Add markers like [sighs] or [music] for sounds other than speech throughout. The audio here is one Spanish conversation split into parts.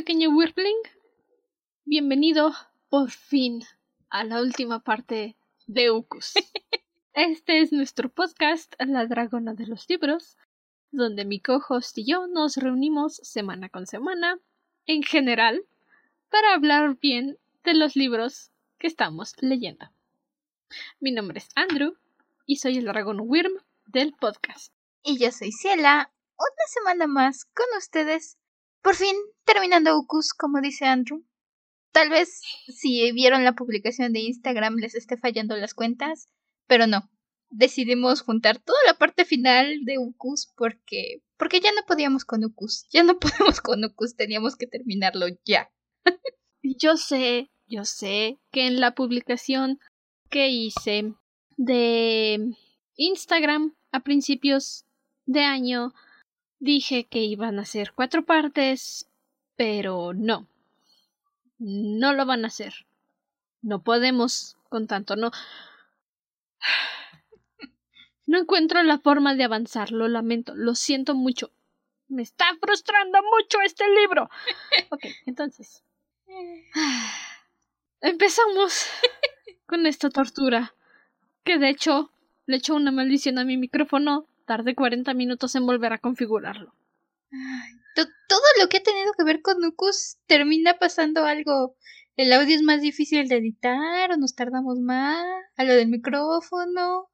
pequeño Wyrpling? Bienvenido por fin a la última parte de Ucus. [laughs] Este es nuestro podcast, La Dragona de los Libros, donde mi co-host y yo nos reunimos semana con semana, en general, para hablar bien de los libros que estamos leyendo. Mi nombre es Andrew y soy el dragón Wyrm del podcast. Y yo soy Ciela, una semana más con ustedes. Por fin, terminando Ucus, como dice Andrew. Tal vez si vieron la publicación de Instagram les esté fallando las cuentas, pero no. Decidimos juntar toda la parte final de Ucus porque porque ya no podíamos con Ucus. Ya no [laughs] podemos con Ucus, teníamos que terminarlo ya. yo sé, yo sé que en la publicación que hice de Instagram a principios de año dije que iban a ser cuatro partes, pero no. No lo van a hacer. No podemos con tanto, no. No encuentro la forma de avanzar, lo lamento, lo siento mucho. Me está frustrando mucho este libro. [laughs] Ok, entonces. Empezamos con esta tortura. Que de hecho le echó una maldición a mi micrófono. Tardé 40 minutos en volver a configurarlo. todo lo que ha tenido que ver con Nucus termina pasando algo. El audio es más difícil de editar o nos tardamos más. A lo del micrófono.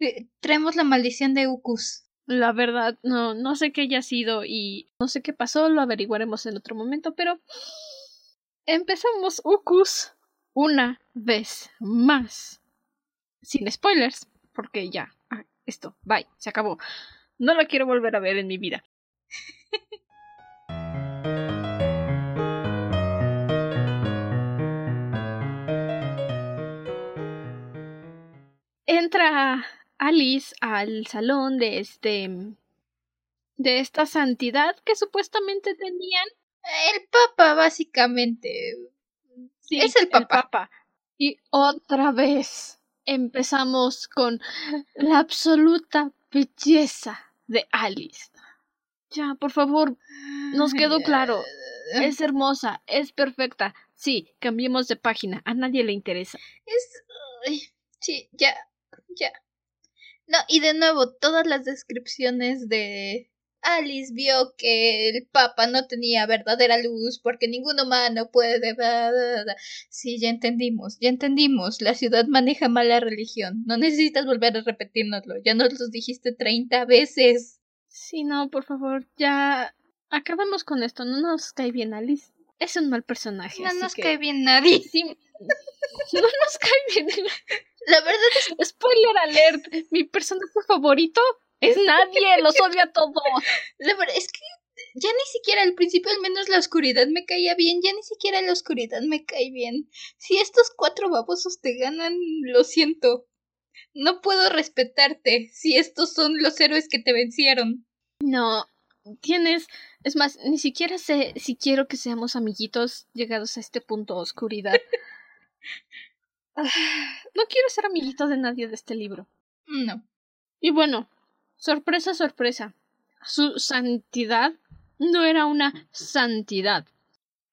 Eh, traemos la maldición de Ucus. La verdad, no, no sé qué haya sido y no sé qué pasó, lo averiguaremos en otro momento, pero empezamos Ucus una vez más. Sin spoilers, porque ya, esto, bye, se acabó. No la quiero volver a ver en mi vida. [laughs] Entra Alice al salón de este de esta santidad que supuestamente tenían el papa básicamente sí, es el papa. y otra vez empezamos con la absoluta belleza de Alice. Ya por favor nos quedó claro. es hermosa es perfecta. Sí cambiemos de página a nadie le interesa. Es sí ya ya. No, y de nuevo, todas las descripciones de Alice vio que el Papa no tenía verdadera luz porque ningún humano puede. Sí, ya entendimos, ya entendimos. La ciudad maneja mal la religión. No necesitas volver a repetírnoslo. Ya nos lo dijiste treinta veces. Sí, no, por favor, ya acabamos con esto. No nos cae bien Alice. Es un mal personaje. No nos cae bien nadie. [laughs] Sí, no nos cae bien. La verdad es spoiler alert. Mi personaje favorito es nadie, [laughs] los odia a todos. La verdad es que ya ni siquiera al principio al menos la oscuridad me caía bien, ya ni siquiera la oscuridad me cae bien. Si estos cuatro babosos te ganan, lo siento. No puedo respetarte si estos son los héroes que te vencieron. No, tienes... Es más, ni siquiera sé si quiero que seamos amiguitos llegados a este punto de oscuridad. [laughs] No quiero ser amiguito de nadie de este libro. No. Y bueno, sorpresa, sorpresa. Su santidad no era una santidad.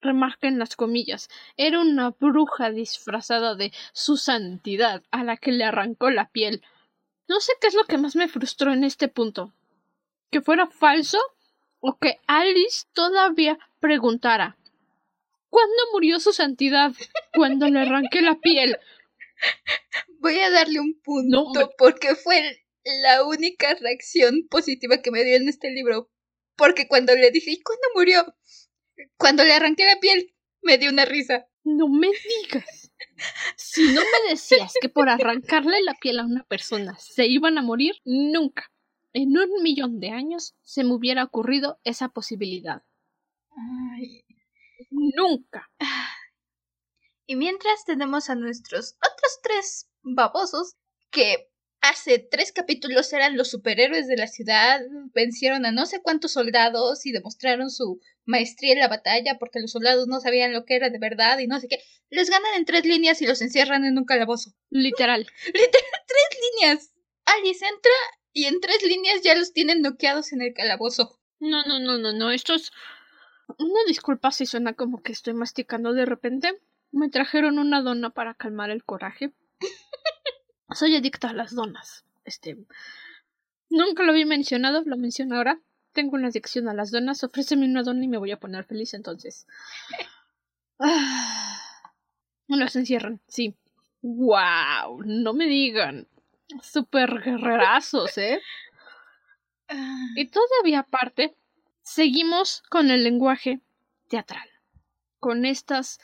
Remarquen las comillas. Era una bruja disfrazada de su santidad a la que le arrancó la piel. No sé qué es lo que más me frustró en este punto. Que fuera falso o que Alice todavía preguntara ¿Cuándo murió su santidad? Cuando le arranqué la piel. [laughs] Voy a darle un punto porque fue la única reacción positiva que me dio en este libro. Porque cuando le dije, ¿y cuándo murió? Cuando le arranqué la piel, me dio una risa. No me digas. Si no me decías que por arrancarle la piel a una persona se iban a morir, nunca, en un millón de años, se me hubiera ocurrido esa posibilidad. Ay. Nunca. Y mientras tenemos a nuestros otros tres babosos que hace tres capítulos eran los superhéroes de la ciudad, vencieron a no sé cuántos soldados y demostraron su maestría en la batalla porque los soldados no sabían lo que era de verdad y no sé qué. Les ganan en tres líneas y los encierran en un calabozo. Literal. [laughs] Literal, tres líneas. Alice entra y en tres líneas ya los tienen noqueados en el calabozo. No, no, no, no, no. Estos Una disculpa si suena como que estoy masticando de repente. Me trajeron una dona para calmar el coraje. Soy adicta a las donas. Este. Nunca lo había mencionado, lo menciono ahora. Tengo una adicción a las donas. Ofréceme una dona y me voy a poner feliz entonces. Ah, los encierran, sí. ¡Wow! No me digan. Super guerrerazos, ¿eh? Ah, Y todavía aparte, seguimos con el lenguaje teatral. Con estas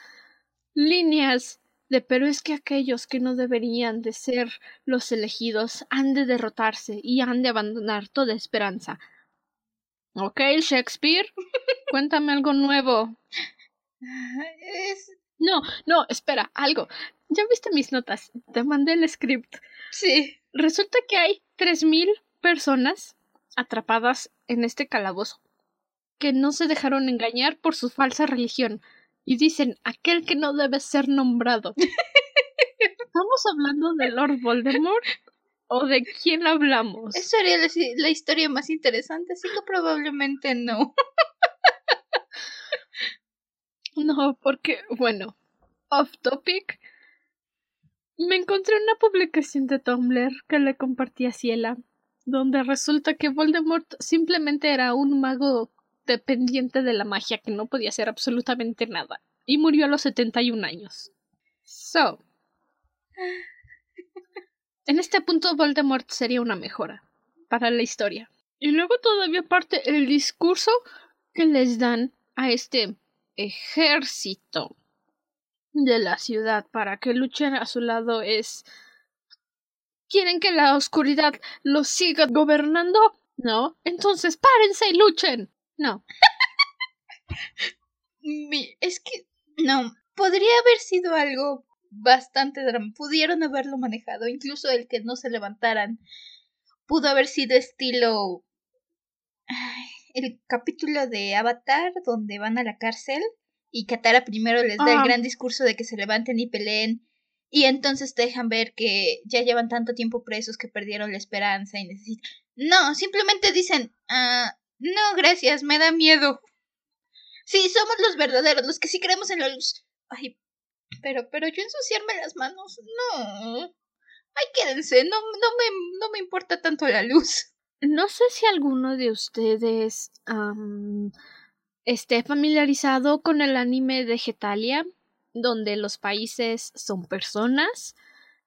líneas de pero es que aquellos que no deberían de ser los elegidos han de derrotarse y han de abandonar toda esperanza. Ok, Shakespeare, [laughs] cuéntame algo nuevo. es... No, no, espera, algo. Ya viste mis notas, te mandé el script. Sí. Resulta que hay tres mil personas atrapadas en este calabozo que no se dejaron engañar por su falsa religión y dicen aquel que no debe ser nombrado. [laughs] ¿Estamos hablando de Lord Voldemort o de quién hablamos? Esa sería la, la historia más interesante, así que probablemente no. [laughs] No, porque, bueno, off topic. Me encontré una publicación de Tumblr que le compartí a Ciela, donde resulta que Voldemort simplemente era un mago dependiente de la magia que no podía hacer absolutamente nada, y murió a los 71 años. So. En este punto Voldemort sería una mejora para la historia. Y luego todavía parte el discurso que les dan a este ejército de la ciudad para que luchen a su lado es quieren que la oscuridad los siga gobernando no entonces párense y luchen no [laughs] es que no podría haber sido algo bastante drama pudieron haberlo manejado incluso el que no se levantaran pudo haber sido estilo ay, el capítulo de Avatar donde van a la cárcel y Katara primero les da el Ah. gran discurso de que se levanten y peleen y entonces te dejan ver que ya llevan tanto tiempo presos que perdieron la esperanza y necesitan no simplemente dicen ah no gracias me da miedo. Sí somos los verdaderos los que sí creemos en la luz. Ay pero pero yo ensuciarme las manos no. Ay quédense no no me no me importa tanto la luz. No sé si alguno de ustedes am, esté familiarizado con el anime de Getalia donde los países son personas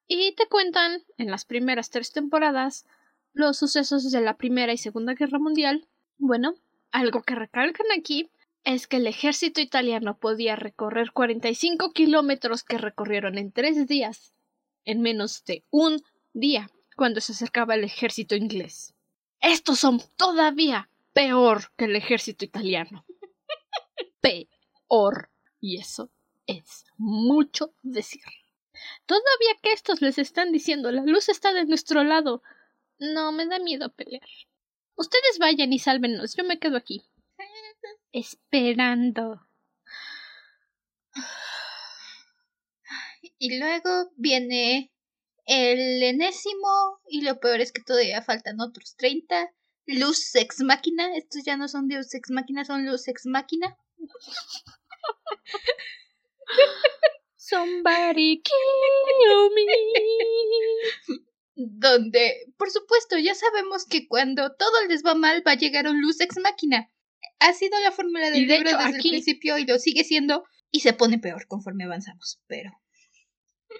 y te cuentan en las primeras tres temporadas los sucesos de la Primera y Segunda Guerra Mundial. Bueno, algo que recalcan aquí es que el ejército italiano podía recorrer 45 kilómetros que recorrieron en tres días, en menos de un día, cuando se acercaba el ejército inglés. Estos son todavía peor que el ejército italiano. [laughs] Peor. Y eso es mucho decir. Todavía que estos les están diciendo la luz está de nuestro lado. No me da miedo pelear. Ustedes vayan y sálvenos, yo me quedo aquí. Esperando. Y luego viene el enésimo, y lo peor es que todavía faltan otros 30. Luz Sex Máquina, estos ya no son Deus Ex Máquina, son Luz Ex Máquina. [laughs] Somebody kill me. [laughs] Donde, por supuesto, ya sabemos que cuando todo les va mal va a llegar un Luz Ex Máquina. Ha sido la fórmula del de libro hecho, desde aquí- el principio y lo sigue siendo. Y se pone peor conforme avanzamos, pero.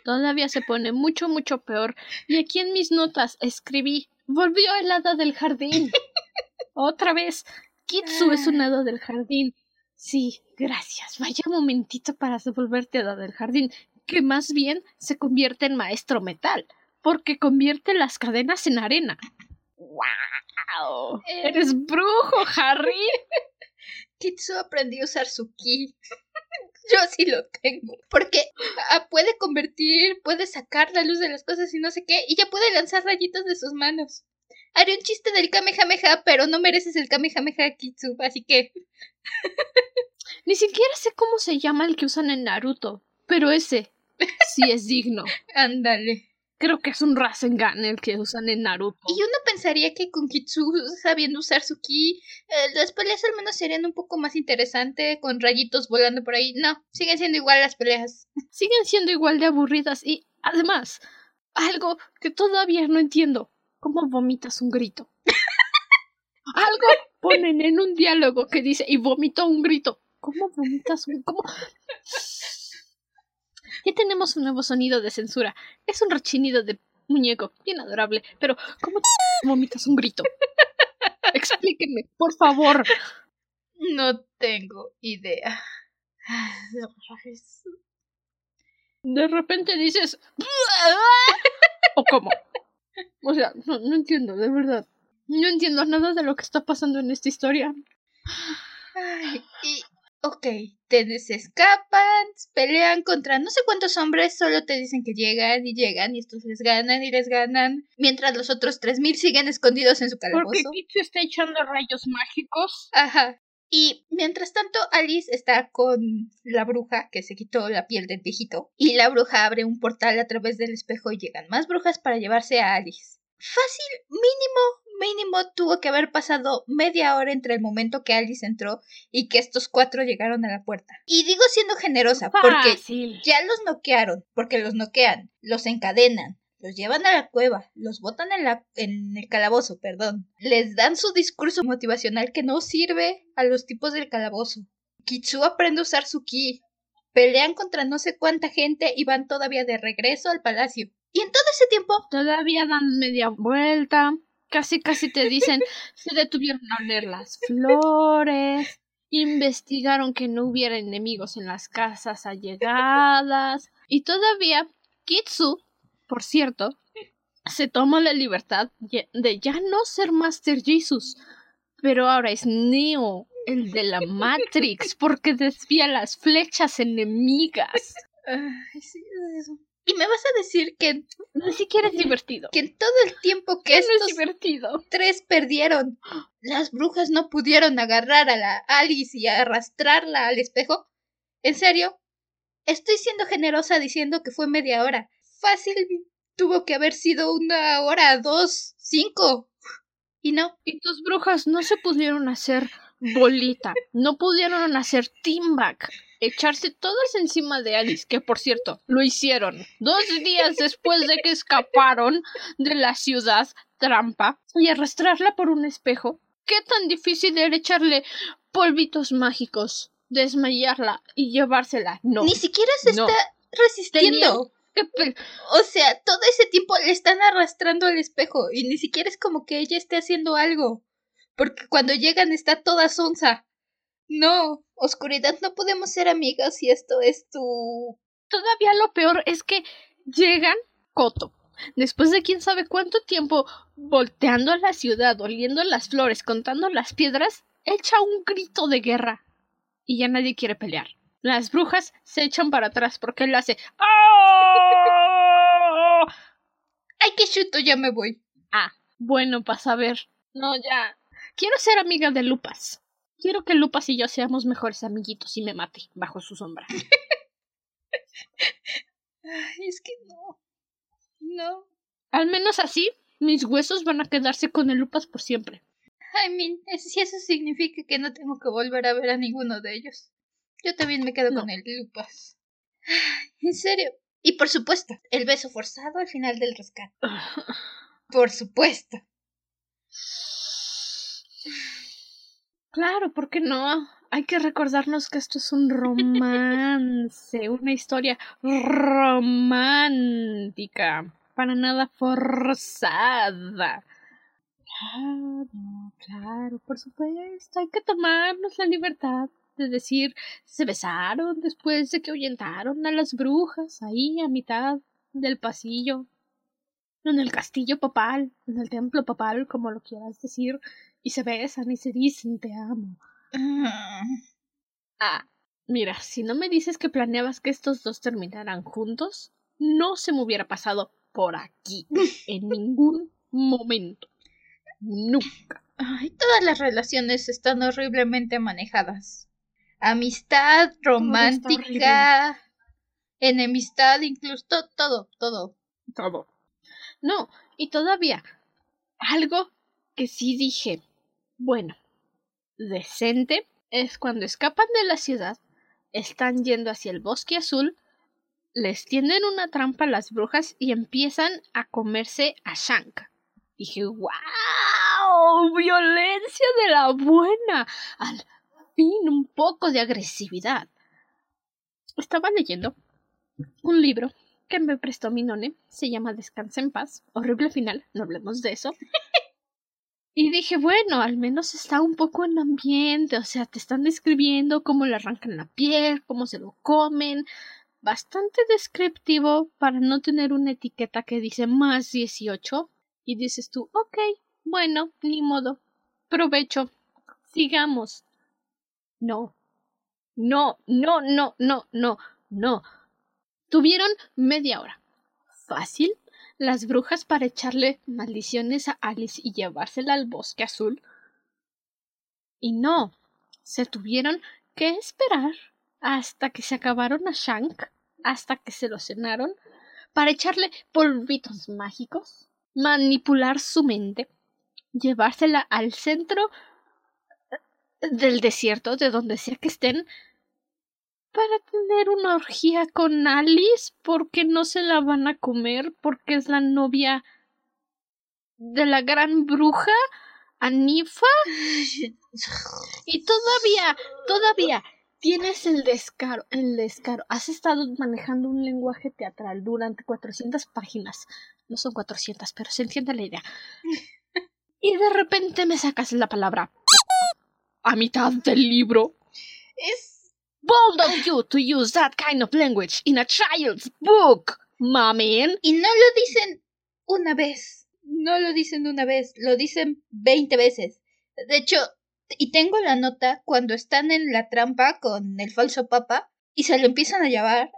Todavía se pone mucho, mucho peor. Y aquí en mis notas escribí: Volvió el hada del jardín. [laughs] Otra vez. Kitsu es un hada del jardín. Sí, gracias. Vaya momentito para volverte hada del jardín. Que más bien se convierte en maestro metal. Porque convierte las cadenas en arena. ¡Wow! Eh. ¡Eres brujo, Harry! [laughs] Kitsu aprendió a usar su ki. [laughs] Yo sí lo tengo. Porque ah, puede convertir, puede sacar la luz de las cosas y no sé qué, y ya puede lanzar rayitos de sus manos. Haré un chiste del Kamehameha, pero no mereces el Kamehameha Kitsu, así que. [laughs] Ni siquiera sé cómo se llama el que usan en Naruto. Pero ese sí es digno. Ándale. Creo que es un Rasengan el que usan en Naruto. Y uno pensaría que con Kitsu sabiendo usar su ki, eh, las peleas al menos serían un poco más interesantes con rayitos volando por ahí. No, siguen siendo igual las peleas. [laughs] Siguen siendo igual de aburridas y, además, algo que todavía no entiendo. ¿Cómo vomitas un grito? [laughs] algo ponen en un diálogo que dice y vomitó un grito. ¿Cómo vomitas un... ¿Cómo? Ya tenemos un nuevo sonido de censura. Es un rechinido de muñeco, bien adorable. Pero, ¿cómo [laughs] vomitas un grito? [laughs] Explíquenme, por favor. No tengo idea. De repente dices... [laughs] ¿O cómo? O sea, no, no entiendo, de verdad. No entiendo nada de lo que está pasando en esta historia. Ay, y Ok, te escapan, pelean contra no sé cuántos hombres, solo te dicen que llegan y llegan y estos les ganan y les ganan, mientras los otros 3000 siguen escondidos en su calabozo. Porque Kitsu está echando rayos mágicos. Ajá. Y mientras tanto, Alice está con la bruja que se quitó la piel del viejito. Y la bruja abre un portal a través del espejo y llegan más brujas para llevarse a Alice. Fácil, mínimo mínimo tuvo que haber pasado media hora entre el momento que Alice entró y que estos cuatro llegaron a la puerta. Y digo siendo generosa, porque ya los noquearon, porque los noquean, los encadenan, los llevan a la cueva, los botan en, la, en el calabozo, perdón. Les dan su discurso motivacional que no sirve a los tipos del calabozo. Kitsu aprende a usar su ki. Pelean contra no sé cuánta gente y van todavía de regreso al palacio. Y en todo ese tiempo... Todavía dan media vuelta casi casi te dicen, se detuvieron a oler las flores, investigaron que no hubiera enemigos en las casas allegadas, y todavía Kitsu, por cierto, se toma la libertad de ya no ser Master Jesus, pero ahora es Neo, el de la Matrix, porque desvía las flechas enemigas. Ay, sí, eso. Y me vas a decir que ni siquiera es divertido. Que en todo el tiempo que estos divertido. tres perdieron, las brujas no pudieron agarrar a la Alice y arrastrarla al espejo. ¿En serio? Estoy siendo generosa diciendo que fue media hora. Fácil tuvo que haber sido una hora, dos, cinco. Y no. Y tus brujas no se pudieron hacer bolita. No pudieron hacer team back echarse todas encima de Alice, que por cierto, lo hicieron dos días después de que escaparon de la ciudad trampa y arrastrarla por un espejo. ¿Qué tan difícil era echarle polvitos mágicos, desmayarla y llevársela? No. Ni siquiera se está resistiendo. O sea, todo ese tiempo le están arrastrando al espejo y ni siquiera es como que ella esté haciendo algo. Porque cuando llegan está toda sonza. No, oscuridad, no podemos ser amigas si esto es tu... Todavía lo peor es que llegan Coto. Después de quién sabe cuánto tiempo volteando a la ciudad, oliendo las flores, contando las piedras, echa un grito de guerra. Y ya nadie quiere pelear. Las brujas se echan para atrás porque él hace ¡Oh! ¡Ay, qué chuto! Ya me voy. Ah, bueno, para saber. No, ya. Quiero ser amiga de Lupas. Quiero que Lupas y yo seamos mejores amiguitos y me mate bajo su sombra. es que no. No. Al menos así, mis huesos van a quedarse con el Lupas por siempre. I mean, si eso significa que no tengo que volver a ver a ninguno de ellos. Yo también me quedo con el Lupas. En serio. Y por supuesto, el beso forzado al final del rescate. [sighs] por supuesto. Claro, ¿por qué no? Hay que recordarnos que esto es un romance, una historia romántica, para nada forzada. Claro, claro, por supuesto, hay que tomarnos la libertad de decir, se besaron después de que ahuyentaron a las brujas ahí a mitad del pasillo, en el castillo papal, en el templo papal, como lo quieras decir y se besan y se dicen te amo. Ah, mira, si no me dices que planeabas que estos dos terminaran juntos, no se me hubiera pasado por aquí [laughs] en ningún momento. Nunca. Ay, todas las relaciones están horriblemente manejadas. Amistad, romántica, enemistad, incluso todo, todo. Todo. No, y todavía algo que sí dije, bueno, decente, es cuando escapan de la ciudad, están yendo hacia el bosque azul, les tienden una trampa a las brujas y empiezan a comerse a Shank. Dije, ¡wow! Violencia de la buena. Al fin un poco de agresividad. Estaba leyendo un libro que me prestó mi none. Se llama Descansa en paz. Horrible final, no hablemos de eso. [laughs] Y dije, bueno, al menos está un poco en ambiente, o sea, te están describiendo cómo le arrancan la piel, cómo se lo comen. Bastante descriptivo para no tener una etiqueta que dice más 18. Y dices tú, ok, bueno, ni modo. Provecho. Sigamos. No. No, no, no, no, no, no. Tuvieron media hora. Fácil las brujas para echarle maldiciones a Alice y llevársela al bosque azul. Y no, se tuvieron que esperar hasta que se acabaron a Shank, hasta que se lo cenaron, para echarle polvitos mágicos, manipular su mente, llevársela al centro del desierto, de donde sea que estén, para tener una orgía con Alice porque no se la van a comer porque es la novia de la gran bruja Anifa. [laughs] Y todavía todavía tienes el descaro el descaro. Has estado manejando un lenguaje teatral durante 400 páginas. No son 400 pero se entiende la idea. Y de repente me sacas la palabra a mitad del libro. Es Bold of you to use that kind of language in a child's book, mamen. Y no lo dicen una vez. No lo dicen una vez. Lo dicen veinte veces. De hecho, y tengo la nota cuando están en la trampa con el falso papa y se lo empiezan a llamar.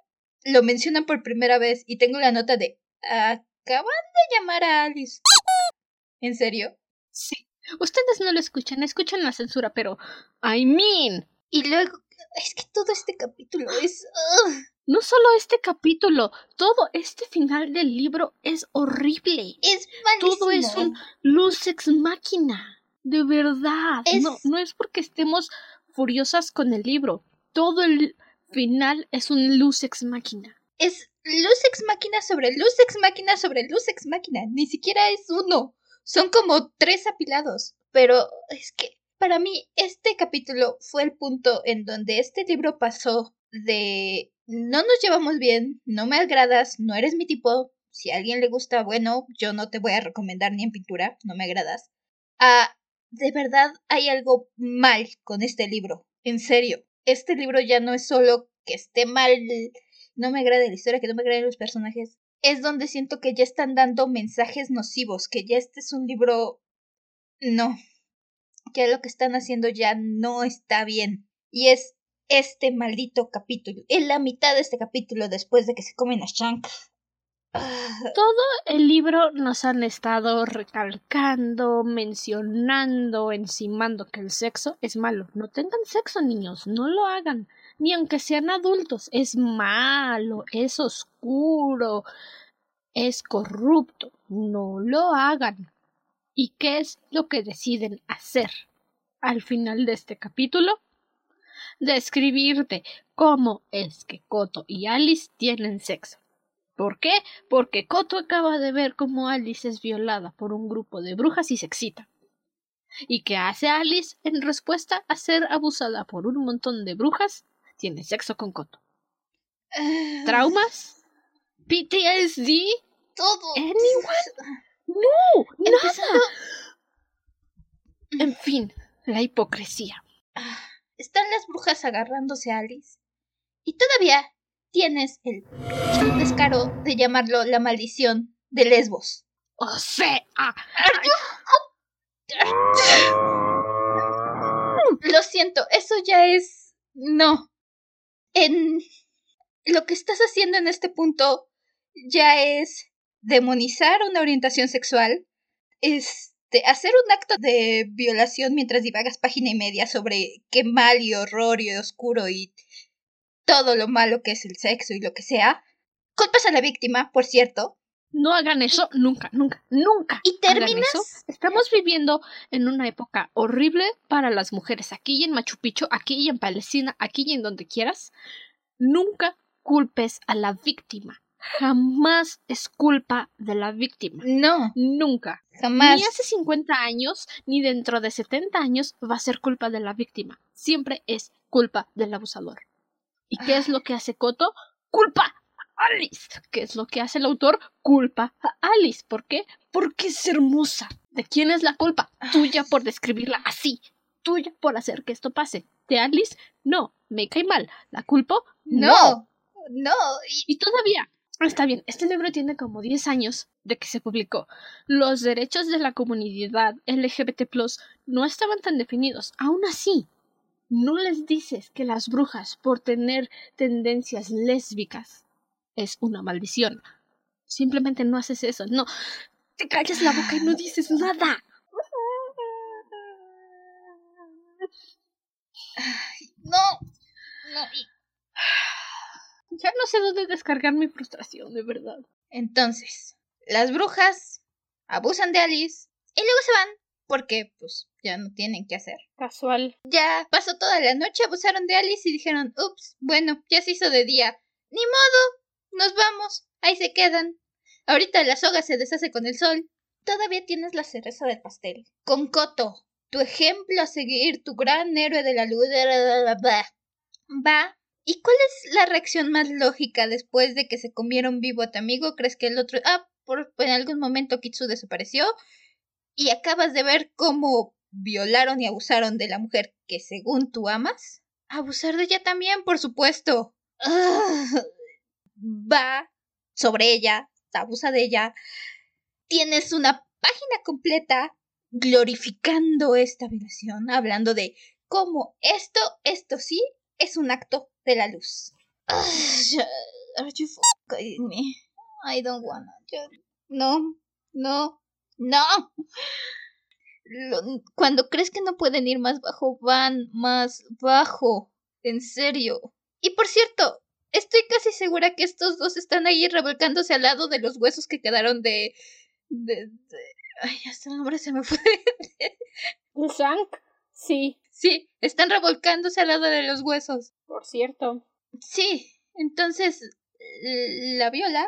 Lo mencionan por primera vez y tengo la nota de acaban de llamar a Alice. ¿En serio? Sí. Ustedes no lo escuchan, escuchan la censura, pero I mean. Y luego es que todo este capítulo es... No solo este capítulo, todo este final del libro es horrible. Es malísimo. Todo es un luz ex máquina. De verdad. No, no es porque estemos furiosas con el libro. Todo el final es un luz ex máquina. Es luz ex máquina sobre luz ex máquina sobre luz ex máquina. Ni siquiera es uno. Son como tres apilados. Pero es que para mí, este capítulo fue el punto en donde este libro pasó de no nos llevamos bien, no me agradas, no eres mi tipo, si a alguien le gusta, bueno, yo no te voy a recomendar ni en pintura, no me agradas, a de verdad hay algo mal con este libro, en serio, este libro ya no es solo que esté mal, no me agrada la historia, que no me agraden los personajes, es donde siento que ya están dando mensajes nocivos, que ya este es un libro... No, que lo que están haciendo ya no está bien. Y es este maldito capítulo. En la mitad de este capítulo, después de que se comen a Shank. Todo el libro nos han estado recalcando, mencionando, encimando que el sexo es malo. No tengan sexo, niños, no lo hagan. Ni aunque sean adultos, es malo, es oscuro, es corrupto. No lo hagan. ¿Y qué es lo que deciden hacer? Al final de este capítulo, describirte cómo es que Coto y Alice tienen sexo. ¿Por qué? Porque Coto acaba de ver cómo Alice es violada por un grupo de brujas y se excita. ¿Y qué hace Alice en respuesta a ser abusada por un montón de brujas? Tiene sexo con Coto. Ah. ¿Traumas? ¿PTSD? Todo. ¿Anyone? No, nada. En fin, la hipocresía. Ah, están las brujas agarrándose a Alice. Y todavía tienes el descaro de llamarlo la maldición de Lesbos. O sea. Lo siento, eso ya es. No. En. Lo que estás haciendo en este punto ya es demonizar una orientación sexual, este, hacer un acto de violación mientras divagas página y media sobre qué mal y horror y oscuro y todo lo malo que es el sexo y lo que sea. Culpas a la víctima, por cierto. No hagan eso nunca, nunca, nunca. ¿Y terminas? eso. Estamos viviendo en una época horrible para las mujeres, aquí y en Machu Picchu, aquí y en Palestina, aquí y en donde quieras. Nunca culpes a la víctima. Jamás es culpa de la víctima. No, Nunca. jamás. Ni hace 50 años, ni dentro de 70 años va a ser culpa de la víctima. Siempre es culpa del abusador. ¿Y qué es lo que hace Coto? Culpa a Alice. ¿Qué es lo que hace el autor? Culpa a Alice. ¿Por qué? Porque es hermosa. ¿De quién es la culpa? Tuya por describirla así. Tuya por hacer que esto pase. ¿De Alice? No. Me cae mal. ¿La culpo? No, no. y- Y todavía, está bien, este libro tiene como 10 años de que se publicó. Los derechos de la comunidad LGBT no estaban tan definidos. Aún así, no les dices que las brujas, por tener tendencias lésbicas, es una maldición. Simplemente no haces eso. No, te callas la boca y no dices nada. No, no. Ya no sé dónde descargar mi frustración, de verdad. Entonces, las brujas abusan de Alice y luego se van porque, pues, ya no tienen qué hacer. Casual. Ya pasó toda la noche, abusaron de Alice y dijeron, ups, bueno, ya se hizo de día. Ni modo, nos vamos, ahí se quedan. Ahorita la soga se deshace con el sol. Todavía tienes la cereza del pastel. Con Coto, tu ejemplo a seguir, tu gran héroe de la luz. Va. ¿Y cuál es la reacción más lógica después de que se comieron vivo a tu amigo? ¿Crees que el otro... Ah, por, en algún momento Kitsu desapareció y acabas de ver cómo violaron y abusaron de la mujer que según tú amas? Abusar de ella también, por supuesto. Va sobre ella, abusa de ella. Tienes una página completa glorificando esta violación, hablando de cómo esto, esto sí, es un acto de la luz. Are you f- kidding me? I don't wanna. No, no, no. Cuando crees que no pueden ir más bajo, van más bajo. En serio. Y por cierto, estoy casi segura que estos dos están ahí revolcándose al lado de los huesos que quedaron de. de. Ay, hasta el nombre se me fue. ¿De? Sí, Sí, están revolcándose al lado de los huesos. por cierto. Sí, entonces la viola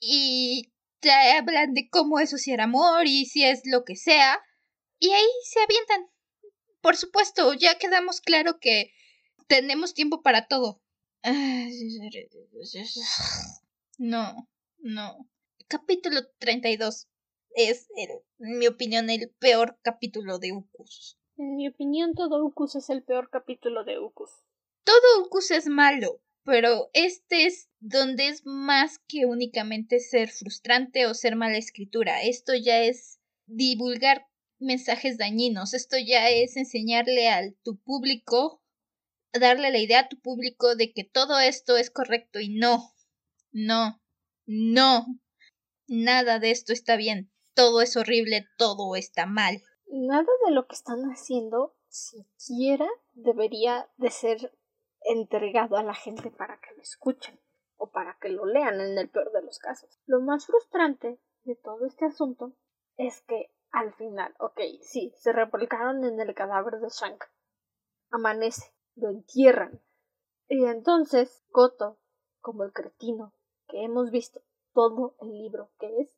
y te hablan de cómo eso sí era amor y si es lo que sea. Y ahí se avientan. Por supuesto, ya quedamos claro que tenemos tiempo para todo. [sighs] No, no. Capítulo 32 es, en mi opinión, el peor capítulo de Ucus. En mi opinión, todo Ucus es el peor capítulo de Ucus. todo Ucus es malo, pero este es donde es más que únicamente ser frustrante o ser mala escritura. Esto ya es divulgar mensajes dañinos. Esto ya es enseñarle a tu público, darle la idea a tu público de que todo esto es correcto y no, no, no, nada de esto está bien. Todo es horrible, todo está mal. Nada de lo que están haciendo siquiera debería de ser entregado a la gente para que lo escuchen o para que lo lean en el peor de los casos. Lo más frustrante de todo este asunto es que al final, ok, sí, se revolcaron en el cadáver de Shank. Amanece, lo entierran. Y entonces, Koto, como el cretino que hemos visto todo el libro que es,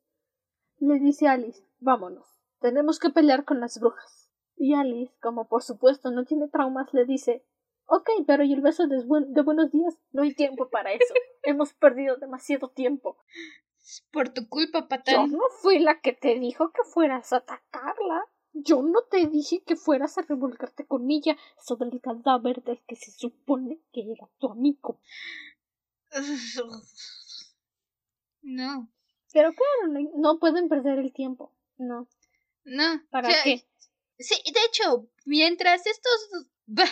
le dice a Alice, vámonos, tenemos que pelear con las brujas. Y Alice, como por supuesto no tiene traumas, le dice, ok, pero ¿y el beso de, buen- de buenos días? No hay tiempo para eso. [laughs] Hemos perdido demasiado tiempo. Por tu culpa, Yo patán. no fui la que te dijo que fueras a atacarla. Yo no te dije que fueras a revolcarte con ella sobre el cadáver del que se supone que era tu amigo. [sighs] No, Pero claro, no, no pueden perder el tiempo. No. No. ¿Para qué? Sí, de hecho, mientras estos bah,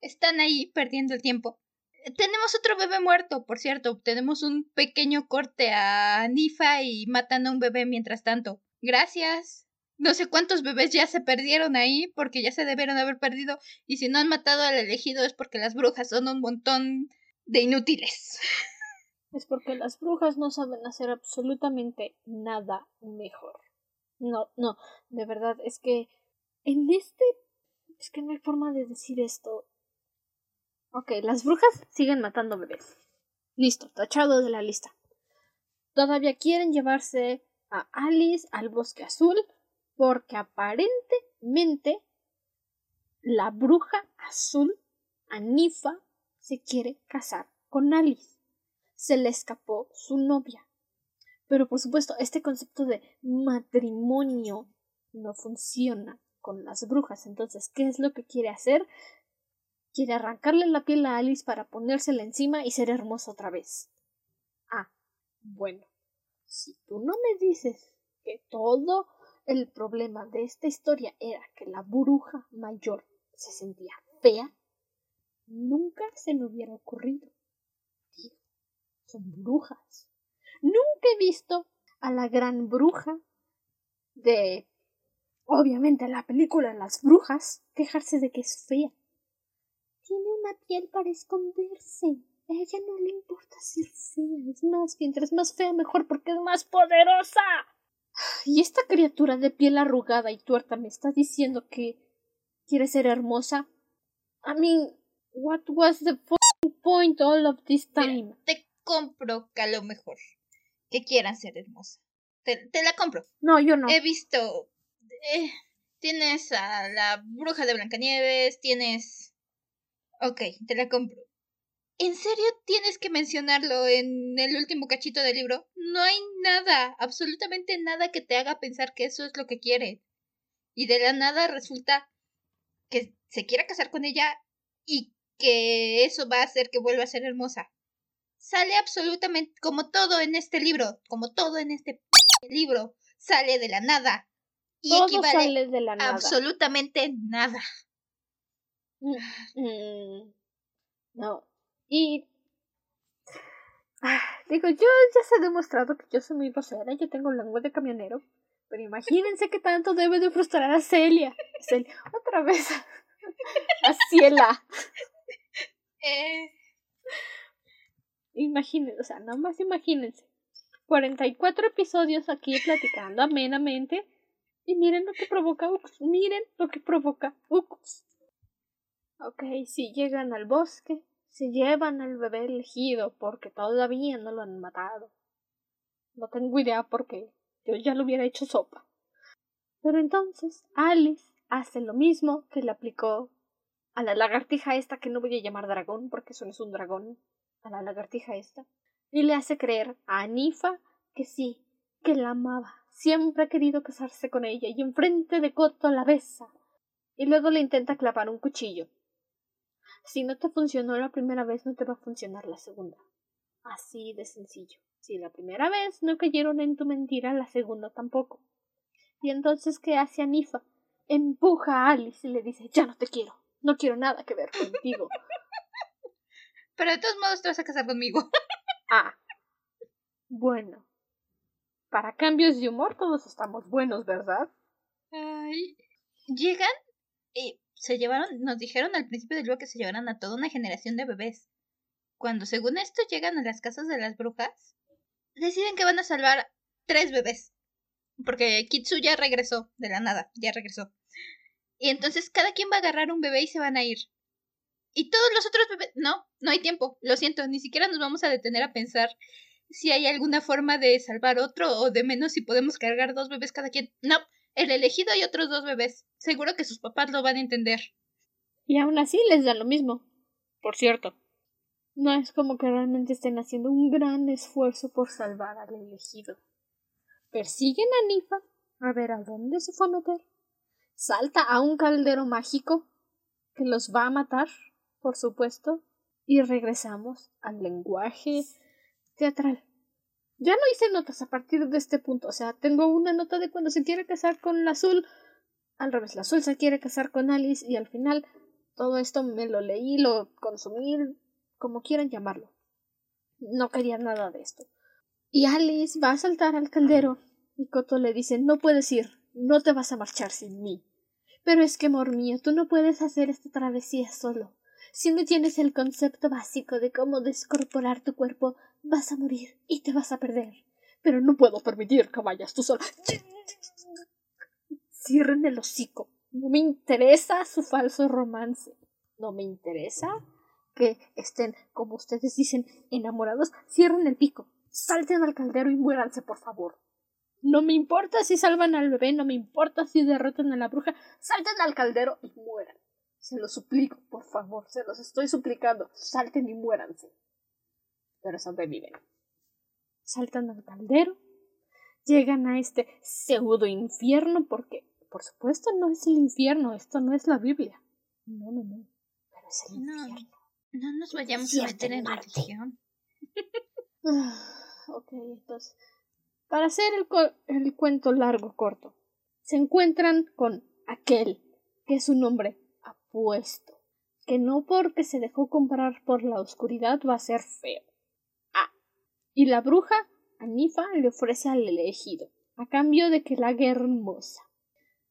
están ahí perdiendo el tiempo, eh, tenemos otro bebé muerto, por cierto. Tenemos un pequeño corte a Nifa y matan a un bebé mientras tanto. Gracias. No sé cuántos bebés ya se perdieron ahí porque ya se debieron haber perdido. Y si no han matado al elegido es porque las brujas son un montón de inútiles. [laughs] es porque las brujas no saben hacer absolutamente nada mejor. No, no, de verdad, es que en este... Es que no hay forma de decir esto. Ok, las brujas siguen matando bebés. Listo, tachado de la lista. Todavía quieren llevarse a Alice al bosque azul porque aparentemente la bruja azul, Anifa, se quiere casar con Alice. Se le escapó su novia. Pero por supuesto, este concepto de matrimonio no funciona con las brujas. Entonces, ¿qué es lo que quiere hacer? Quiere arrancarle la piel a Alice para ponérsela encima y ser hermosa otra vez. Ah, bueno. Si tú no me dices que todo el problema de esta historia era que la bruja mayor se sentía fea, nunca se me hubiera ocurrido. Tío, son brujas. Nunca he visto a la gran bruja de obviamente la película Las brujas quejarse de que es fea. Tiene una piel para esconderse. A ella no le importa ser fea. Es más, mientras más fea mejor porque es más poderosa. Y esta criatura de piel arrugada y tuerta me está diciendo que quiere ser hermosa. I mean, what was the point all of this time? te compro que a lo mejor que quieran ser hermosa. Te, te la compro. No, yo no. He visto. eh, tienes a la bruja de Blancanieves, tienes. Ok, te la compro. ¿En serio tienes que mencionarlo en el último cachito del libro? No hay nada, absolutamente nada que te haga pensar que eso es lo que quiere. Y de la nada resulta que se quiera casar con ella y que eso va a hacer que vuelva a ser hermosa. Sale absolutamente como todo en este libro, como todo en este p- libro, sale de la nada. Y Todo equivale sale de la nada. absolutamente nada. Mm, mm, no. Y. Ah, Digo, yo ya se ha demostrado que yo soy muy grosera, yo tengo lengua de camionero. Pero imagínense que tanto debe de frustrar a Celia. Celia, otra vez. [laughs] A Ciela. Eh, Imagínense, o sea, nada más imagínense. 44 episodios aquí platicando amenamente. Y miren lo que provoca Ux. Miren lo que provoca Ux. Ok, si llegan al bosque, se llevan al bebé elegido porque todavía no lo han matado. No tengo idea por qué. Yo ya lo hubiera hecho sopa. Pero entonces Alice hace lo mismo que le aplicó a la lagartija esta que no voy a llamar dragón porque eso no es un dragón. A la lagartija esta. Y le hace creer a Anifa que sí, que la amaba. Siempre ha querido casarse con ella y enfrente de Coto la besa. Y luego le intenta clavar un cuchillo. Si no te funcionó la primera vez, no te va a funcionar la segunda. Así de sencillo. Si la primera vez no cayeron en tu mentira, la segunda tampoco. Y entonces, ¿qué hace Anifa? Empuja a Alice y le dice, ya no te quiero. No quiero nada que ver contigo. Pero de todos modos te vas a casar conmigo. [laughs] Ah. Bueno. Para cambios de humor todos estamos buenos, ¿verdad? Ay. Llegan y se llevaron, nos dijeron al principio del libro que se llevaron a toda una generación de bebés. Cuando según esto llegan a las casas de las brujas, deciden que van a salvar tres bebés. Porque Kitsu ya regresó de la nada, ya regresó. Y entonces cada quien va a agarrar un bebé y se van a ir. Y todos los otros bebés... No, no hay tiempo, lo siento, ni siquiera nos vamos a detener a pensar si hay alguna forma de salvar otro o de menos si podemos cargar dos bebés cada quien. No, el elegido y otros dos bebés. Seguro que sus papás lo van a entender. Y aún así les da lo mismo. Por cierto. No es como que realmente estén haciendo un gran esfuerzo por salvar al elegido. Persiguen a Nifa a ver a dónde se fue a meter. Salta a un caldero mágico que los va a matar, por supuesto. Y regresamos al lenguaje teatral. Ya no hice notas a partir de este punto. O sea, tengo una nota de cuando se quiere casar con la azul. Al revés, la azul se quiere casar con Alice y al final todo esto me lo leí, lo consumí, como quieran llamarlo. No quería nada de esto. Y Alice va a saltar al caldero y Coto le dice no puedes ir, no te vas a marchar sin mí. Pero es que, amor mío, tú no puedes hacer esta travesía solo. Si no tienes el concepto básico de cómo descorporar tu cuerpo, vas a morir y te vas a perder. Pero no puedo permitir que vayas tú sola. Cierren el hocico. No me interesa su falso romance. No me interesa que estén, como ustedes dicen, enamorados. Cierren el pico. Salten al caldero y muéranse, por favor. No me importa si salvan al bebé, no me importa si derrotan a la bruja. Salten al caldero y mueran. Se los suplico, por favor, se los estoy suplicando. Salten y muéranse. Pero sobreviven. Saltan al caldero, llegan a este pseudo infierno porque, por supuesto, no es el infierno, esto no es la Biblia. No, no, no. Pero es el infierno. No nos vayamos a meter en religión. ok, entonces, para hacer el, el cuento largo corto, se encuentran con aquel que es un hombre que no porque se dejó comprar por la oscuridad va a ser feo. Ah, y la bruja Anifa le ofrece al elegido, a cambio de que la haga hermosa.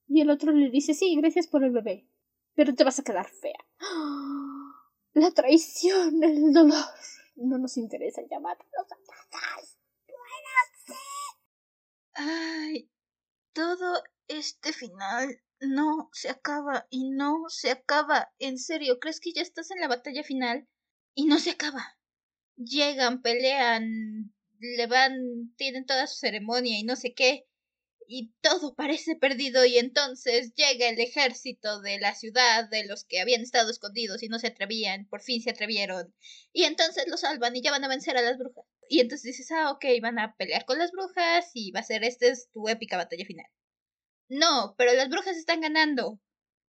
Y el otro le dice sí, gracias por el bebé, pero te vas a quedar fea. La traición, el dolor. No nos interesa llamar los atrás. Ay, todo este final no se acaba y no se acaba. En serio, ¿crees que ya estás en la batalla final? Y no se acaba. Llegan, pelean, le van, tienen toda su ceremonia y no sé qué. Y todo parece perdido y entonces llega el ejército de la ciudad de los que habían estado escondidos y no se atrevían, por fin se atrevieron. Y entonces los salvan y ya van a vencer a las brujas. Y entonces dices, ah, ok, van a pelear con las brujas y va a ser esta es tu épica batalla final. No, pero las brujas están ganando.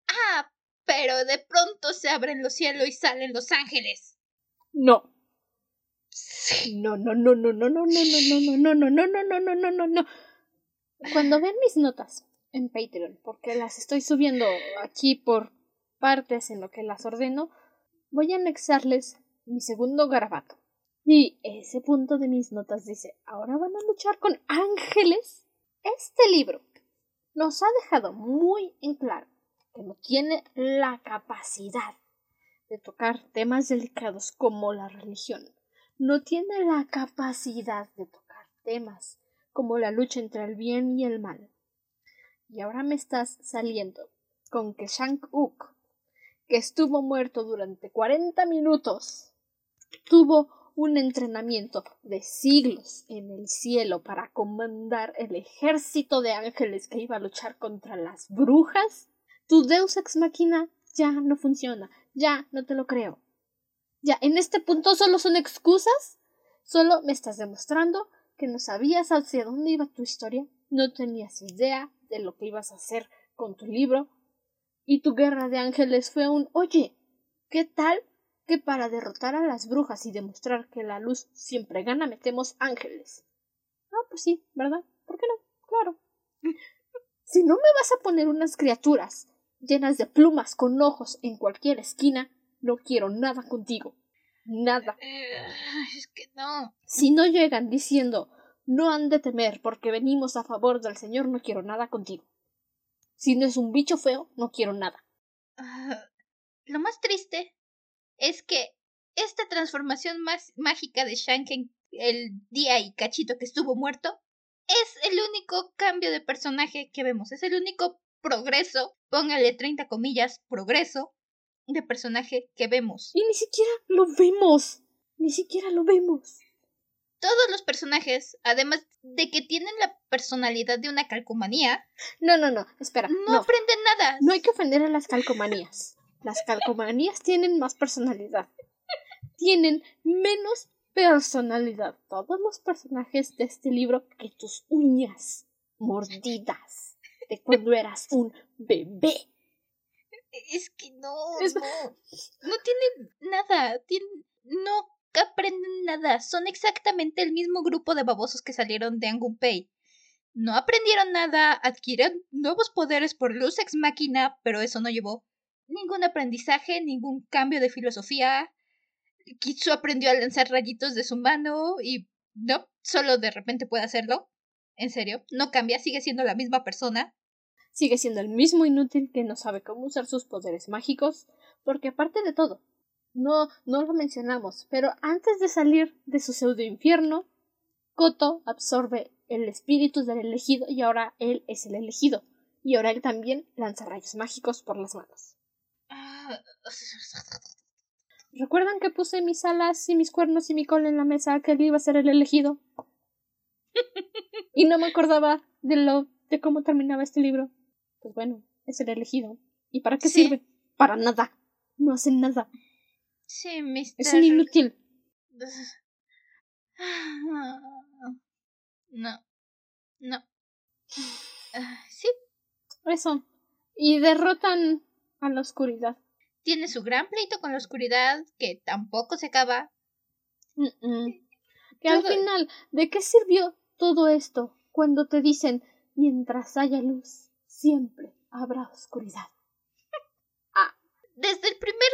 Ah, pero de pronto se abren los cielos y salen los ángeles. No. No, no, no, no, no, no, no, no, no, no, no, no, no, no, no, no, no, no. Cuando ven mis notas en Patreon, porque las estoy subiendo aquí por partes en lo que las ordeno, voy a anexarles mi segundo garabato. Y ese punto de mis notas dice, ahora van a luchar con ángeles. Este libro nos ha dejado muy en claro que no tiene la capacidad de tocar temas delicados como la religión. No tiene la capacidad de tocar temas como la lucha entre el bien y el mal. Y ahora me estás saliendo con que Shank-uk, que estuvo muerto durante cuarenta minutos, tuvo un entrenamiento de siglos en el cielo para comandar el ejército de ángeles que iba a luchar contra las brujas, tu Deus ex machina ya no funciona, ya no te lo creo. Ya, en este punto solo son excusas, solo me estás demostrando que no sabías hacia dónde iba tu historia, no tenías idea de lo que ibas a hacer con tu libro, y tu guerra de ángeles fue un oye, ¿qué tal que para derrotar a las brujas y demostrar que la luz siempre gana metemos ángeles. Ah, pues sí, ¿verdad? ¿Por qué no? Claro. [laughs] si no me vas a poner unas criaturas llenas de plumas con ojos en cualquier esquina, no quiero nada contigo. Nada. Eh, es que no. Si no llegan diciendo no han de temer porque venimos a favor del Señor, no quiero nada contigo. Si no es un bicho feo, no quiero nada. Ah, lo más triste es que esta transformación más mágica de Shanken el día y cachito que estuvo muerto es el único cambio de personaje que vemos, es el único progreso, póngale 30 comillas, progreso de personaje que vemos. Y ni siquiera lo vemos, ni siquiera lo vemos. Todos los personajes, además de que tienen la personalidad de una calcomanía. No, no, no, espera. No, aprenden nada. No hay que ofender a las calcomanías. Las calcomanías tienen más personalidad. Tienen menos personalidad todos los personajes de este libro que tus uñas mordidas de cuando eras un bebé. Es que no, no, no tienen nada, no aprenden nada, son exactamente el mismo grupo de babosos que salieron de Angunpei. No aprendieron nada, adquirieron nuevos poderes por luz ex máquina, pero eso no llevó ningún aprendizaje, ningún cambio de filosofía. Kitsu aprendió a lanzar rayitos de su mano y no, solo de repente puede hacerlo. En serio, no cambia, sigue siendo la misma persona. Sigue siendo el mismo inútil que no sabe cómo usar sus poderes mágicos, porque aparte de todo, No, no lo mencionamos, pero antes de salir de su pseudo infierno, Koto absorbe el espíritu del elegido y ahora él es el elegido. Y ahora él también lanza rayos mágicos por las manos. ¿Recuerdan que puse mis alas y mis cuernos y mi cola en la mesa que él iba a ser el elegido? y no me acordaba de lo de cómo terminaba este libro. Pues bueno, es el elegido. ¿Y para qué sirve? Para nada. No hacen nada. Sí, Mr. Es un inútil. No. No. Ah, sí. Eso. Y derrotan a la oscuridad. Tiene su gran pleito con la oscuridad que tampoco se acaba. Que al final, ¿de qué sirvió todo esto cuando te dicen mientras haya luz, siempre habrá oscuridad? [laughs] ah. Desde el primer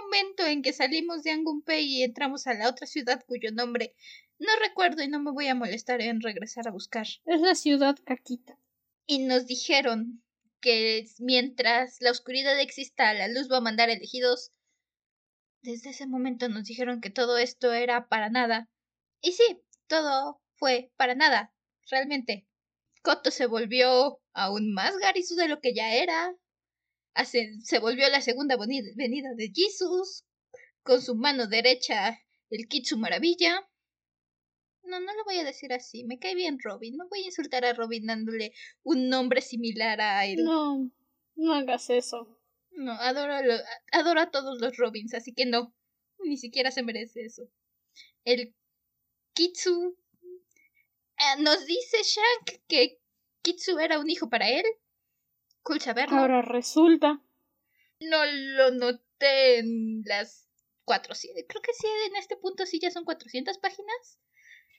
momento en que salimos de Angunpei y entramos a la otra ciudad cuyo nombre no recuerdo y no me voy a molestar en regresar a buscar. Es la ciudad Caquita. Y nos dijeron que mientras la oscuridad exista, la luz va a mandar elegidos. Desde ese momento nos dijeron que todo esto era para nada. Y sí, todo fue para nada, realmente. Coto se volvió aún más Garisu de lo que ya era. se volvió la segunda venida de Jesus. Con su mano derecha, el Kitsu Maravilla. No, no lo voy a decir así. Me cae bien Robin. No voy a insultar a Robin dándole un nombre similar a él. No, no hagas eso. No, adoro a, adoro a todos los Robins, así que no. Ni siquiera se merece eso. El Kitsu. Eh, nos dice Shank que Kitsu era un hijo para él. Cool saberlo. Ahora resulta. No lo noté en las 400. Creo que sí, en este punto sí ya son 400 páginas.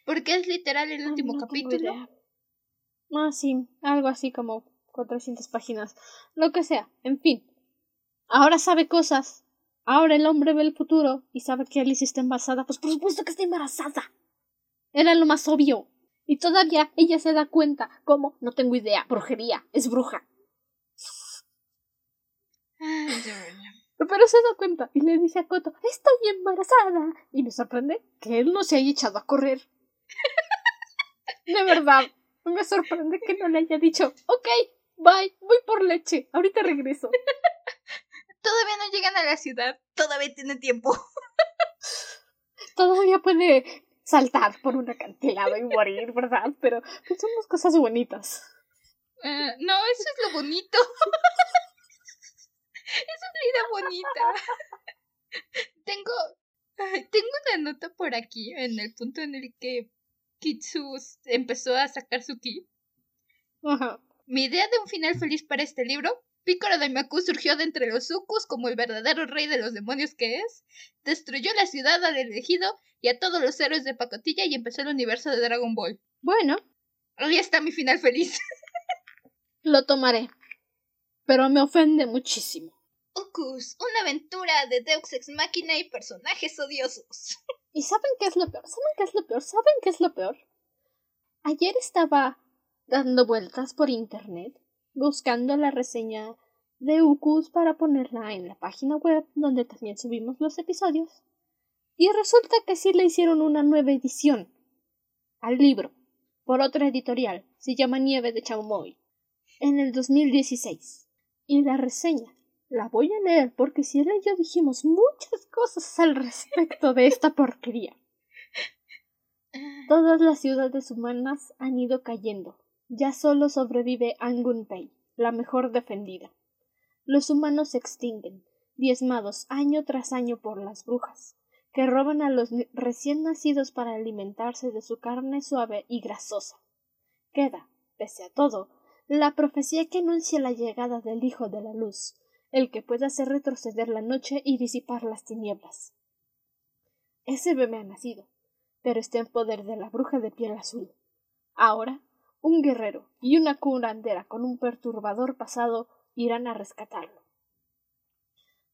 Porque es literal el último capítulo. Ah, sí, algo así como 400 páginas. Lo que sea, en fin. Ahora sabe cosas. Ahora el hombre ve el futuro y sabe que Alice está embarazada. Pues por supuesto que está embarazada. Era lo más obvio. Y todavía ella se da cuenta. ¿Cómo? No tengo idea. Brujería. Es bruja. Pero se da cuenta y le dice a Coto, estoy embarazada. Y me sorprende que él no se haya echado a correr. De verdad, me sorprende que no le haya dicho, ok, bye, voy por leche, ahorita regreso. Todavía no llegan a la ciudad, todavía tiene tiempo. Todavía puede saltar por un acantilado y morir, ¿verdad? Pero pues, son cosas bonitas. Eh, no, eso es lo bonito. [laughs] es una vida bonita. Tengo, tengo una nota por aquí en el punto en el que Kitsu empezó a sacar su ki. Mi idea de un final feliz para este libro, Picoro Daimaku surgió de entre los Ukus como el verdadero rey de los demonios que es, destruyó la ciudad al elegido y a todos los héroes de pacotilla y empezó el universo de Dragon Ball. Bueno. Ahí está mi final feliz. Lo tomaré. Pero me ofende muchísimo. Ukus, una aventura de Deux Ex Machina y personajes odiosos. ¿Y saben qué es lo peor? ¿Saben qué es lo peor? ¿Saben qué es lo peor? Ayer estaba dando vueltas por internet buscando la reseña de Ukus para ponerla en la página web donde también subimos los episodios. Y resulta que sí le hicieron una nueva edición al libro por otra editorial, se llama Nieve de Chaumoy, en el 2016. Y la reseña la voy a leer porque si y yo dijimos muchas cosas al respecto de esta porquería. Todas las ciudades humanas han ido cayendo. Ya solo sobrevive Angunpei, la mejor defendida. Los humanos se extinguen, diezmados año tras año por las brujas, que roban a los recién nacidos para alimentarse de su carne suave y grasosa. Queda, pese a todo, la profecía que anuncia la llegada del Hijo de la Luz, el que puede hacer retroceder la noche y disipar las tinieblas. Ese bebé ha nacido, pero está en poder de la bruja de piel azul. Ahora, un guerrero y una curandera con un perturbador pasado irán a rescatarlo.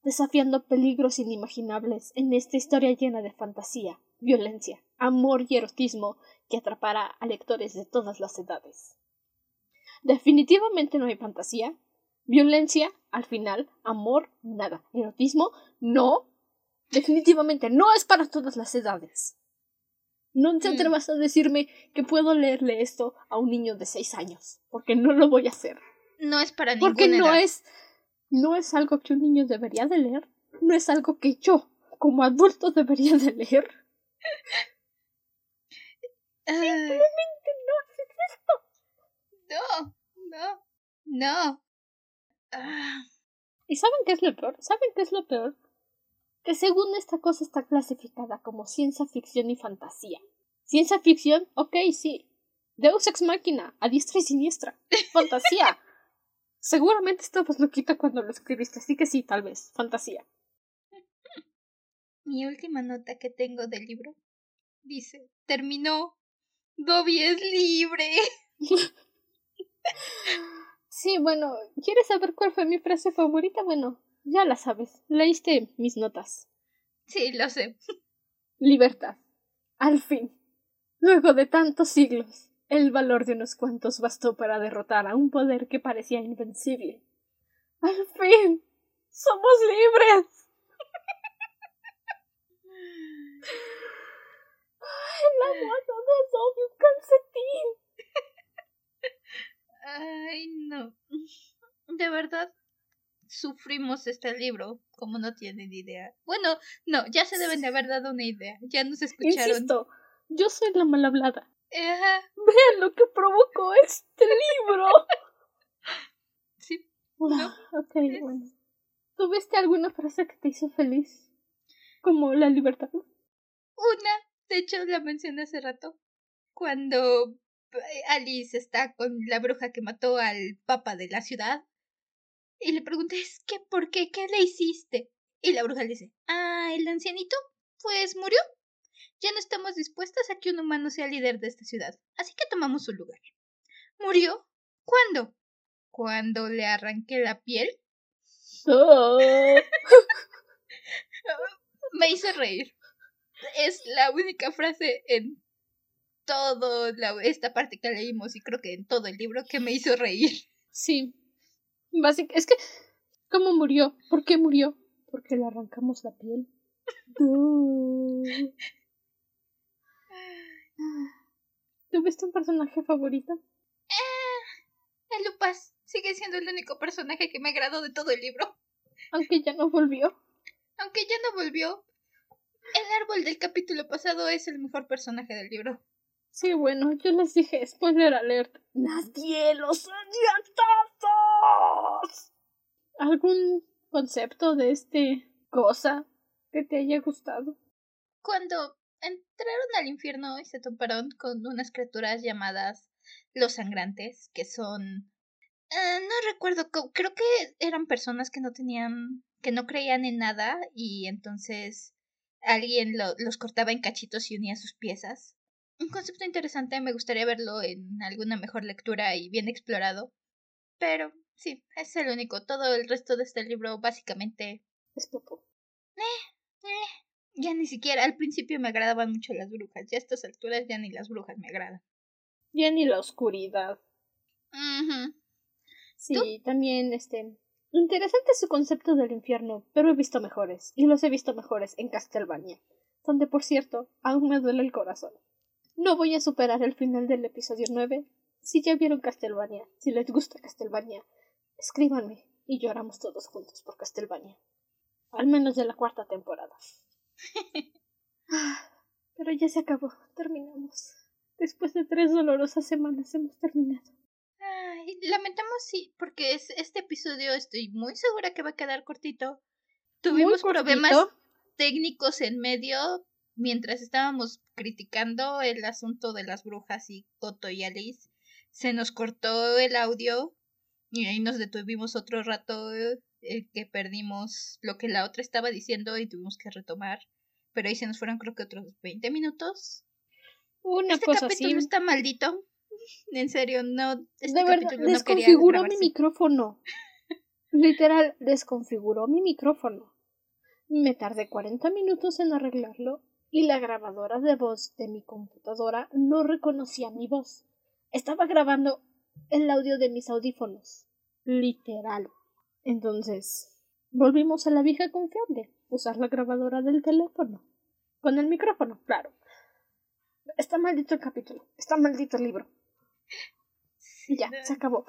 Desafiando peligros inimaginables en esta historia llena de fantasía, violencia, amor y erotismo que atrapará a lectores de todas las edades. Definitivamente no hay fantasía, Violencia, al final, amor, nada. Erotismo, no. Definitivamente no es para todas las edades. No te Mm. atrevas a decirme que puedo leerle esto a un niño de seis años, porque no lo voy a hacer. No es para ninguna Porque no edad. es, no es algo que un niño debería de leer, no es algo que yo, como adulto, debería de leer. [laughs] Ah, no haces esto. no, no, no. Ah, ¿Y saben qué es lo peor? ¿Saben qué es lo peor? Que según esta cosa está clasificada como ciencia ficción y fantasía. Ciencia ficción, ok, sí. Deus ex máquina, a diestra y siniestra. Fantasía. [laughs] Seguramente estabas loquita cuando lo escribiste, así que sí, tal vez. Fantasía. mi última nota que tengo del libro dice, terminó. Dobby es libre. [laughs] Sí, bueno, ¿quieres saber cuál fue mi frase favorita? Bueno, ya la sabes. Leíste mis notas. Sí, lo sé. Libertad. Al fin. Luego de tantos siglos, el valor de unos cuantos bastó para derrotar a un poder que parecía invencible. Al fin. Somos libres. La mano de Dobby, un calcetín. Ay, no. De verdad, sufrimos este libro, como no tienen idea. Bueno, no, ya se deben de haber dado una idea. Ya nos escucharon. Insisto, yo soy la mal hablada. Ajá, Vean lo que provocó este libro. [laughs] sí. Ah, ok, bueno. ¿Tuviste alguna frase que te hizo feliz? Como la libertad. Una, de hecho, la mencioné hace rato. Cuando Alice está con la bruja que mató al papa de la ciudad. Y le pregunté, ¿es que por qué? ¿Qué le hiciste? Y la bruja le dice, ah, el ancianito, pues murió. Ya no estamos dispuestas a que un humano sea líder de esta ciudad, así que tomamos su lugar. ¿Murió? ¿Cuándo? Cuando le arranqué la piel. Oh. [laughs] [laughs] Me hizo reír. Es la única frase en toda esta parte que leímos y creo que en todo el libro que me hizo reír. Sí. Básic es que, ¿cómo murió? ¿Por qué murió? Porque le arrancamos la piel. [laughs] ¿Tuviste un personaje favorito? El Lupas sigue siendo el único personaje que me agradó de todo el libro. Aunque ya no volvió. Aunque ya no volvió. El árbol del capítulo pasado es el mejor personaje del libro. Sí, bueno, yo les dije, spoiler alert. Nadie los odia todos. ¿Algún concepto de este cosa que te haya gustado? Cuando entraron al infierno y se toparon con unas criaturas llamadas los sangrantes, que son... eh, no recuerdo, creo que eran personas que no tenían, que no creían en nada y entonces alguien lo- los cortaba en cachitos y unía sus piezas. Un concepto interesante, me gustaría verlo en alguna mejor lectura y bien explorado. Pero sí, es el único. Todo el resto de este libro básicamente Es popo. ya ni siquiera al principio me agradaban mucho las brujas. Ya a estas alturas ya ni las brujas me agradan. Ya ni la oscuridad. Ujú. Sí, también, este. Interesante su concepto del infierno, pero he visto mejores, y los he visto mejores en Castlevania, donde, por cierto, aún me duele el corazón. No voy a superar el final del episodio 9. Si ya vieron Castlevania, si les gusta Castlevania, escríbanme y lloramos todos juntos por Castlevania. Al menos de la cuarta temporada. [laughs] Ah, Pero ya se acabó, terminamos. Después de tres dolorosas semanas hemos terminado. Ay, lamentamos sí, porque es, este episodio estoy muy segura que va a quedar cortito. Tuvimos problemas técnicos en medio mientras estábamos criticando el asunto de las brujas y Coto y Alice. Se nos cortó el audio y ahí nos detuvimos otro rato eh, que perdimos lo que la otra estaba diciendo y tuvimos que retomar. Pero ahí se nos fueron creo que otros 20 minutos. Una este cosa capítulo así. está maldito. En serio, no. Este de verdad, capítulo no desconfiguró mi micrófono. Literal, desconfiguró mi micrófono. Me tardé 40 minutos en arreglarlo y la grabadora de voz de mi computadora no reconocía mi voz. Estaba grabando el audio de mis audífonos. Literal. Entonces, Volvimos a la vieja confiable, usar la grabadora del teléfono. Con el micrófono, claro. Está maldito el capítulo, está maldito el libro. Y ya, se acabó.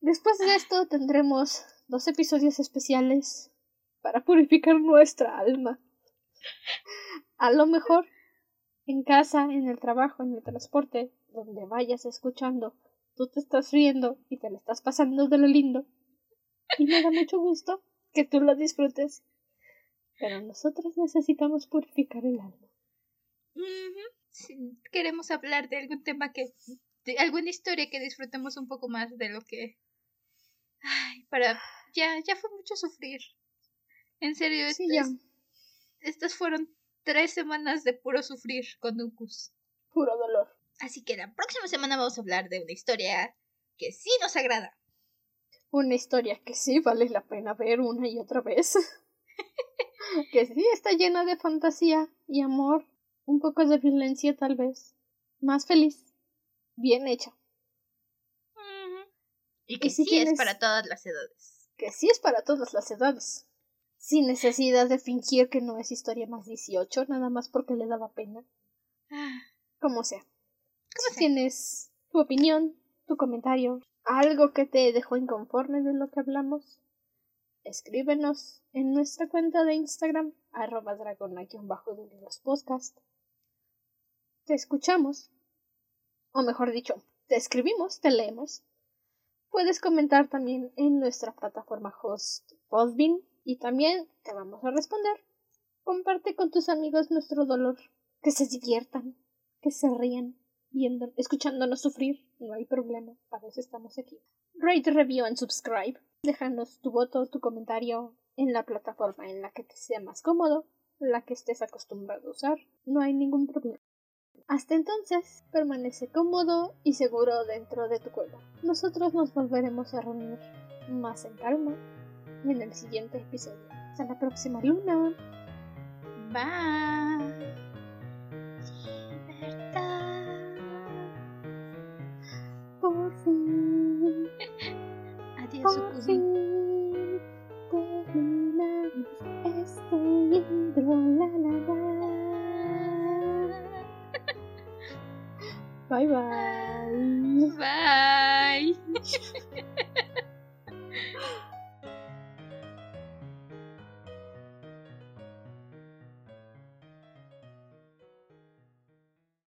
Después de esto tendremos dos episodios especiales para purificar nuestra alma. A lo mejor en casa, en el trabajo, en el transporte, donde vayas escuchando, tú te estás riendo y te lo estás pasando de lo lindo. Y me da mucho gusto que tú lo disfrutes. Pero nosotros necesitamos purificar el alma. queremos hablar de algún tema que. de alguna historia que disfrutemos un poco más de lo que. Ay, para. Ya, ya fue mucho sufrir. En serio, estas fueron tres semanas de puro sufrir con Uncus. Puro dolor. Así que la próxima semana vamos a hablar de una historia que sí nos agrada. Una historia que sí vale la pena ver una y otra vez. [laughs] que sí está llena de fantasía y amor, un poco de violencia tal vez. Más feliz. Bien hecha. Y que sí es para todas las edades. Que sí es para todas las edades sin necesidad de fingir que no es historia más 18, nada más porque le daba pena. Como sea. ¿Cómo tienes tu opinión, tu comentario, algo que te dejó inconforme de lo que hablamos? Escríbenos en nuestra cuenta de Instagram, arroba dragona-bajo de los podcast. Te escuchamos. O mejor dicho, te escribimos, te leemos. Puedes comentar también en nuestra plataforma host Postbin y también te vamos a responder. Comparte con tus amigos nuestro dolor, que se diviertan, que se rían, viendo, escuchándonos sufrir, no hay problema, para eso estamos aquí. Rate, review and subscribe. Déjanos tu voto, tu comentario en la plataforma en la que te sea más cómodo, la que estés acostumbrado a usar, no hay ningún problema. Hasta entonces, permanece cómodo y seguro dentro de tu cueva. Nosotros nos volveremos a reunir más en calma en el siguiente episodio. Hasta la próxima luna. Bye. Libertad. Por fin. Adiós, Por fin. Terminamos este libro. La, la, la. Bye bye. Bye. [laughs]